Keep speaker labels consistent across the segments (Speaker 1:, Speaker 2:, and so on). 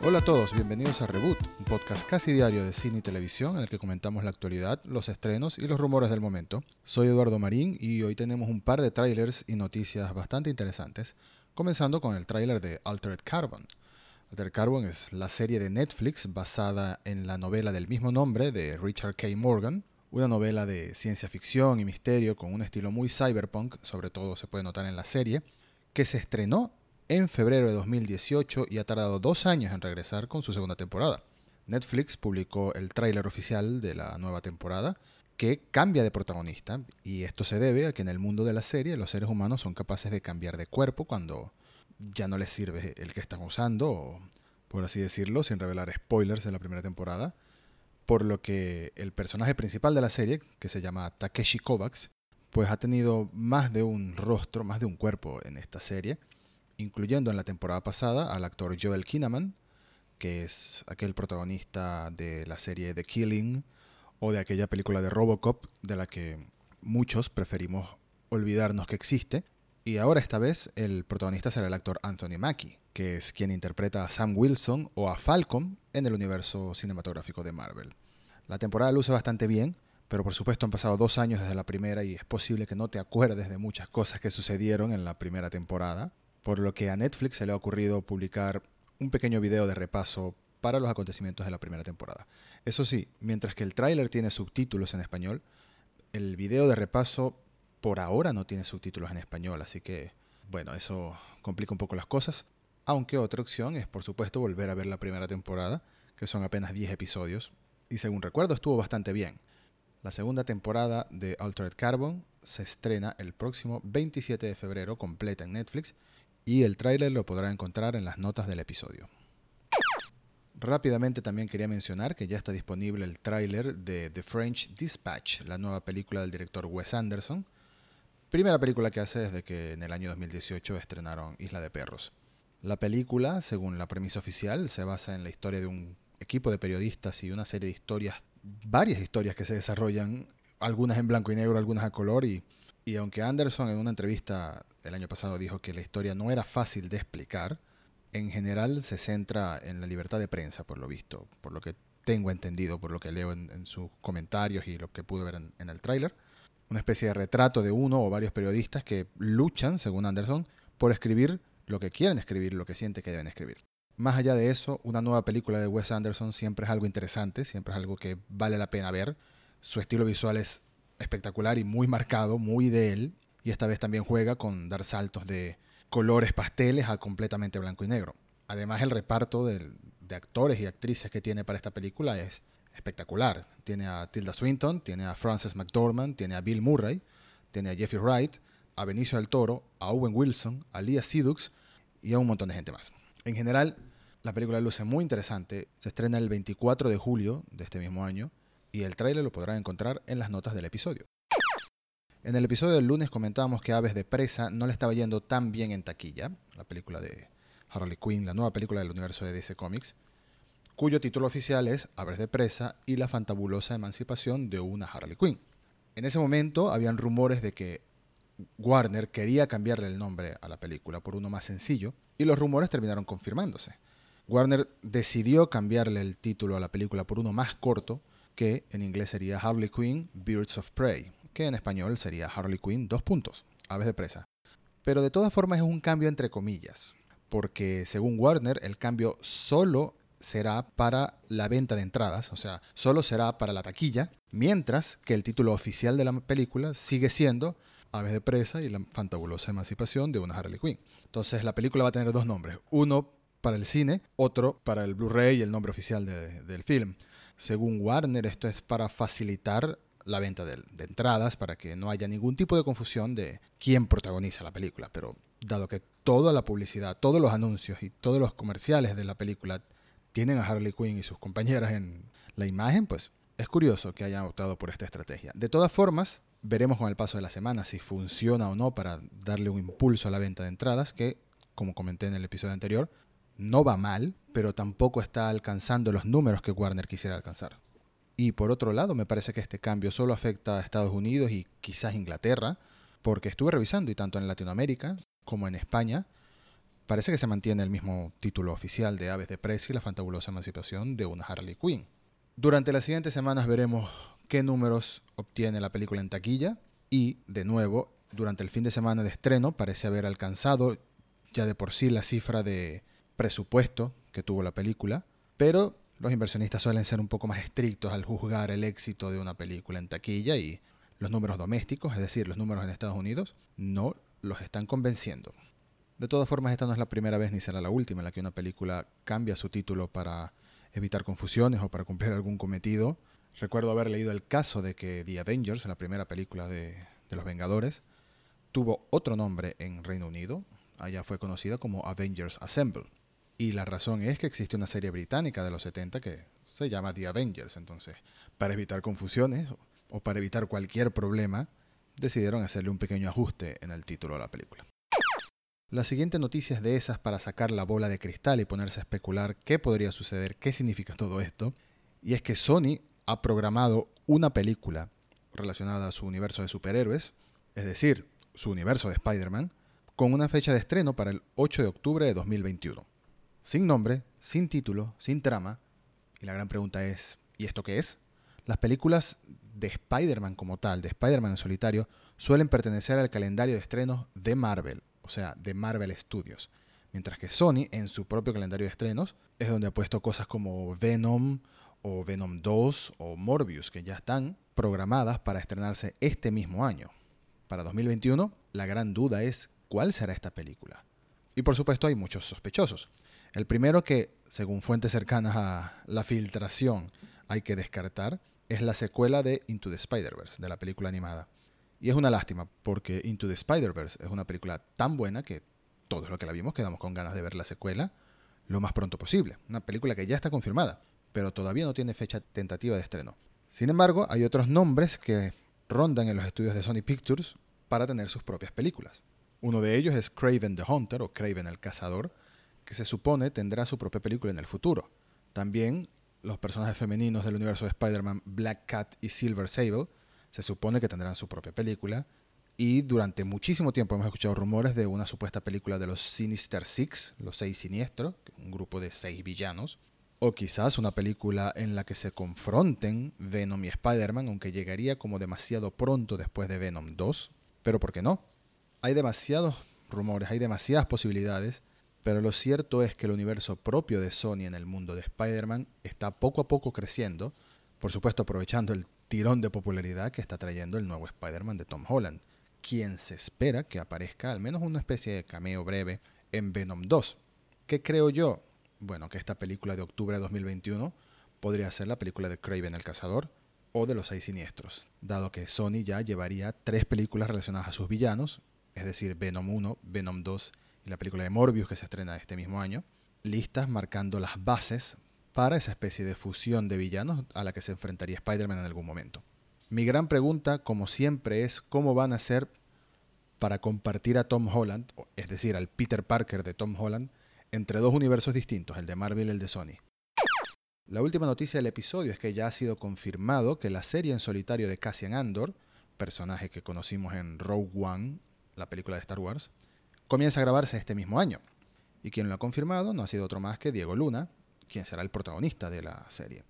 Speaker 1: Hola a todos, bienvenidos a Reboot, un podcast casi diario de cine y televisión en el que comentamos la actualidad, los estrenos y los rumores del momento. Soy Eduardo Marín y hoy tenemos un par de trailers y noticias bastante interesantes, comenzando con el tráiler de Altered Carbon. Altered Carbon es la serie de Netflix basada en la novela del mismo nombre de Richard K. Morgan, una novela de ciencia ficción y misterio con un estilo muy cyberpunk, sobre todo se puede notar en la serie, que se estrenó en febrero de 2018 y ha tardado dos años en regresar con su segunda temporada. Netflix publicó el tráiler oficial de la nueva temporada que cambia de protagonista y esto se debe a que en el mundo de la serie los seres humanos son capaces de cambiar de cuerpo cuando ya no les sirve el que están usando, o, por así decirlo, sin revelar spoilers de la primera temporada, por lo que el personaje principal de la serie, que se llama Takeshi Kovacs, pues ha tenido más de un rostro, más de un cuerpo en esta serie incluyendo en la temporada pasada al actor Joel Kinnaman, que es aquel protagonista de la serie The Killing o de aquella película de Robocop de la que muchos preferimos olvidarnos que existe. Y ahora esta vez el protagonista será el actor Anthony Mackie, que es quien interpreta a Sam Wilson o a Falcon en el universo cinematográfico de Marvel. La temporada luce bastante bien, pero por supuesto han pasado dos años desde la primera y es posible que no te acuerdes de muchas cosas que sucedieron en la primera temporada por lo que a Netflix se le ha ocurrido publicar un pequeño video de repaso para los acontecimientos de la primera temporada. Eso sí, mientras que el tráiler tiene subtítulos en español, el video de repaso por ahora no tiene subtítulos en español, así que bueno, eso complica un poco las cosas. Aunque otra opción es por supuesto volver a ver la primera temporada, que son apenas 10 episodios, y según recuerdo estuvo bastante bien. La segunda temporada de Altered Carbon se estrena el próximo 27 de febrero completa en Netflix y el tráiler lo podrá encontrar en las notas del episodio. Rápidamente también quería mencionar que ya está disponible el tráiler de The French Dispatch, la nueva película del director Wes Anderson. Primera película que hace desde que en el año 2018 estrenaron Isla de Perros. La película, según la premisa oficial, se basa en la historia de un equipo de periodistas y una serie de historias, varias historias que se desarrollan, algunas en blanco y negro, algunas a color, y y aunque Anderson en una entrevista el año pasado dijo que la historia no era fácil de explicar, en general se centra en la libertad de prensa, por lo visto, por lo que tengo entendido, por lo que leo en, sus comentarios y lo que pude ver en, en el tráiler. Una especie de retrato de uno o varios periodistas que luchan, según Anderson, por escribir lo que quieren escribir, lo que sienten que deben escribir. Más allá de eso, una nueva película de Wes Anderson siempre es algo interesante, siempre es algo que vale la pena ver. Su estilo visual es espectacular y muy marcado, muy de él. Y esta vez también juega con dar saltos de colores pasteles a completamente blanco y negro. Además, el reparto de, actores y actrices que tiene para esta película es espectacular. Tiene a Tilda Swinton, tiene a Frances McDormand, tiene a Bill Murray, tiene a Jeffrey Wright, a Benicio del Toro, a Owen Wilson, a Leah Sidux y a un montón de gente más. En general, la película luce muy interesante. Se estrena el 24 de julio de este mismo año y el tráiler lo podrán encontrar en las notas del episodio. En el episodio del lunes comentábamos que Aves de Presa no le estaba yendo tan bien en taquilla, la película de Harley Quinn, la nueva película del universo de DC Comics, cuyo título oficial es Aves de Presa y la fantabulosa emancipación de una Harley Quinn. En ese momento habían rumores de que Warner quería cambiarle el nombre a la película por uno más sencillo y los rumores terminaron confirmándose. Warner decidió cambiarle el título a la película por uno más corto que en inglés sería Harley Quinn Birds of Prey, que en español sería Harley Quinn dos puntos, aves de presa. Pero de todas formas es un cambio entre comillas, porque según Warner el cambio solo será para la venta de entradas, o sea, solo será para la taquilla, mientras que el título oficial de la película sigue siendo Aves de Presa y la fantabulosa emancipación de una Harley Quinn. Entonces la película va a tener dos nombres, uno para el cine, otro para el Blu-ray y el nombre oficial del film. Según Warner, esto es para facilitar la venta de, entradas, para que no haya ningún tipo de confusión de quién protagoniza la película. Pero dado que toda la publicidad, todos los anuncios y todos los comerciales de la película tienen a Harley Quinn y sus compañeras en la imagen, pues es curioso que hayan optado por esta estrategia. De todas formas, veremos con el paso de la semana si funciona o no para darle un impulso a la venta de entradas, que, como comenté en el episodio anterior, no va mal, pero tampoco está alcanzando los números que Warner quisiera alcanzar. Y por otro lado, me parece que este cambio solo afecta a Estados Unidos y quizás Inglaterra, porque estuve revisando y tanto en Latinoamérica como en España, parece que se mantiene el mismo título oficial de Aves de Presa y la fantabulosa emancipación de una Harley Quinn. Durante las siguientes semanas veremos qué números obtiene la película en taquilla y, de nuevo, durante el fin de semana de estreno parece haber alcanzado ya de por sí la cifra de presupuesto que tuvo la película, pero los inversionistas suelen ser un poco más estrictos al juzgar el éxito de una película en taquilla y los números domésticos, es decir, los números en Estados Unidos, no los están convenciendo. De todas formas, esta no es la primera vez ni será la última en la que una película cambia su título para evitar confusiones o para cumplir algún cometido. Recuerdo haber leído el caso de que The Avengers, la primera película de, los Vengadores, tuvo otro nombre en Reino Unido. Allá fue conocida como Avengers Assemble. Y la razón es que existe una serie británica de los 70 que se llama The Avengers. Entonces, para evitar confusiones o para evitar cualquier problema, decidieron hacerle un pequeño ajuste en el título de la película. La siguiente noticia es de esas para sacar la bola de cristal y ponerse a especular qué podría suceder, qué significa todo esto. Y es que Sony ha programado una película relacionada a su universo de superhéroes, es decir, su universo de Spider-Man, con una fecha de estreno para el 8 de octubre de 2021. Sin nombre, sin título, sin trama. Y la gran pregunta es, ¿y esto qué es? Las películas de Spider-Man como tal, de Spider-Man en solitario, suelen pertenecer al calendario de estrenos de Marvel, o sea, de Marvel Studios. Mientras que Sony, en su propio calendario de estrenos, es donde ha puesto cosas como Venom o Venom 2 o Morbius, que ya están programadas para estrenarse este mismo año. Para 2021, la gran duda es cuál será esta película. Y por supuesto hay muchos sospechosos. El primero que, según fuentes cercanas a la filtración, hay que descartar es la secuela de Into the Spider-Verse, de la película animada. Y es una lástima, porque Into the Spider-Verse es una película tan buena que todos los que la vimos quedamos con ganas de ver la secuela lo más pronto posible. Una película que ya está confirmada, pero todavía no tiene fecha tentativa de estreno. Sin embargo, hay otros nombres que rondan en los estudios de Sony Pictures para tener sus propias películas. Uno de ellos es Craven the Hunter o Craven el Cazador, que se supone tendrá su propia película en el futuro. También los personajes femeninos del universo de Spider-Man, Black Cat y Silver Sable, se supone que tendrán su propia película. Y durante muchísimo tiempo hemos escuchado rumores de una supuesta película de los Sinister Six, los seis siniestros, un grupo de seis villanos. O quizás una película en la que se confronten Venom y Spider-Man, aunque llegaría como demasiado pronto después de Venom 2. Pero ¿por qué no? Hay demasiados rumores, hay demasiadas posibilidades pero lo cierto es que el universo propio de Sony en el mundo de Spider-Man está poco a poco creciendo, por supuesto aprovechando el tirón de popularidad que está trayendo el nuevo Spider-Man de Tom Holland, quien se espera que aparezca al menos una especie de cameo breve en Venom 2. ¿Qué creo yo? Bueno, que esta película de octubre de 2021 podría ser la película de Craven el Cazador o de los Seis Siniestros, dado que Sony ya llevaría tres películas relacionadas a sus villanos, es decir, Venom 1, Venom 2 la película de Morbius que se estrena este mismo año, listas marcando las bases para esa especie de fusión de villanos a la que se enfrentaría Spider-Man en algún momento. Mi gran pregunta, como siempre, es cómo van a hacer para compartir a Tom Holland, es decir, al Peter Parker de Tom Holland, entre dos universos distintos, el de Marvel y el de Sony. La última noticia del episodio es que ya ha sido confirmado que la serie en solitario de Cassian Andor, personaje que conocimos en Rogue One, la película de Star Wars, comienza a grabarse este mismo año. Y quien lo ha confirmado no ha sido otro más que Diego Luna, quien será el protagonista de la serie.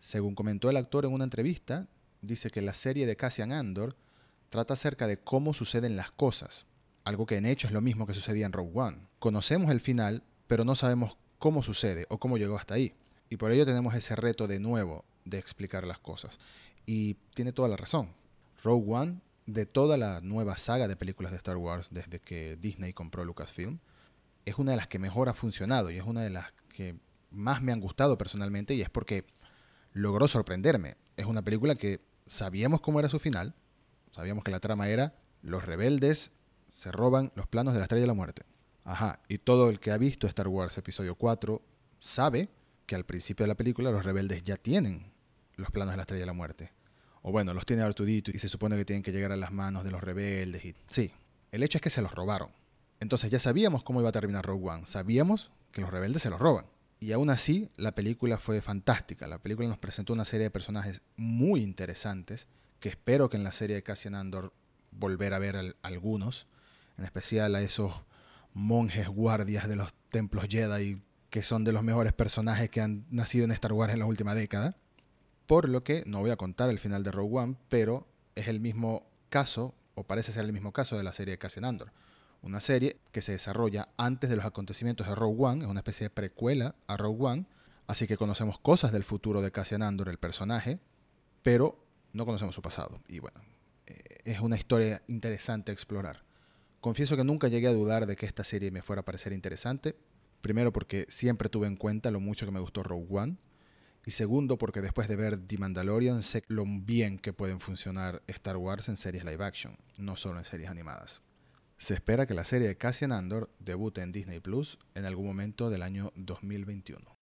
Speaker 1: Según comentó el actor en una entrevista, dice que la serie de Cassian Andor trata acerca de cómo suceden las cosas, algo que en hecho es lo mismo que sucedía en Rogue One. Conocemos el final, pero no sabemos cómo sucede o cómo llegó hasta ahí. Y por ello tenemos ese reto de nuevo de explicar las cosas. Y tiene toda la razón. Rogue One de toda la nueva saga de películas de Star Wars desde que Disney compró Lucasfilm, es una de las que mejor ha funcionado y es una de las que más me han gustado personalmente y es porque logró sorprenderme. Es una película que sabíamos cómo era su final, sabíamos que la trama era los rebeldes se roban los planos de la Estrella de la Muerte. Ajá, y todo el que ha visto Star Wars episodio 4 sabe que al principio de la película los rebeldes ya tienen los planos de la Estrella de la Muerte o bueno, los tiene Artudito y se supone que tienen que llegar a las manos de los rebeldes. Sí, el hecho es que se los robaron. Entonces ya sabíamos cómo iba a terminar Rogue One, sabíamos que los rebeldes se los roban. Y aún así, la película fue fantástica. La película nos presentó una serie de personajes muy interesantes, que espero que en la serie de Cassian Andor volver a ver algunos, en especial a esos monjes guardias de los templos Jedi que son de los mejores personajes que han nacido en Star Wars en la última década. Por lo que no voy a contar el final de Rogue One, pero es el mismo caso, o parece ser el mismo caso de la serie de Cassian Andor. Una serie que se desarrolla antes de los acontecimientos de Rogue One, es una especie de precuela a Rogue One, así que conocemos cosas del futuro de Cassian Andor, el personaje, pero no conocemos su pasado. Y bueno, eh, es una historia interesante a explorar. Confieso que nunca llegué a dudar de que esta serie me fuera a parecer interesante, Primero porque siempre tuve en cuenta lo mucho que me gustó Rogue One. Y segundo porque después de ver The Mandalorian sé lo bien que pueden funcionar Star Wars en series live action, no solo en series animadas. Se espera que la serie de Cassian Andor debute en Disney Plus en algún momento del año 2021.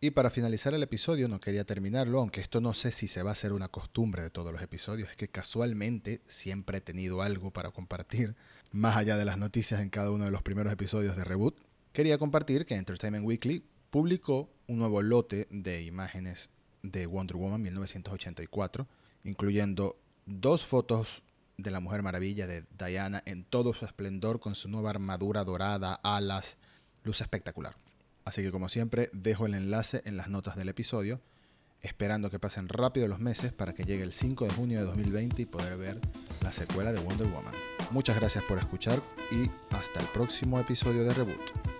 Speaker 1: Y para finalizar el episodio, no quería terminarlo, aunque esto no sé si se va a hacer una costumbre de todos los episodios, es que casualmente siempre he tenido algo para compartir, más allá de las noticias en cada uno de los primeros episodios de Reboot quería compartir que Entertainment Weekly publicó un nuevo lote de imágenes de Wonder Woman 1984, incluyendo dos fotos de la Mujer Maravilla de Diana en todo su esplendor con su nueva armadura dorada, alas, luz espectacular. Así que como siempre dejo el enlace en las notas del episodio, esperando que pasen rápido los meses para que llegue el 5 de junio de 2020 y poder ver la secuela de Wonder Woman. Muchas gracias por escuchar y hasta el próximo episodio de Reboot.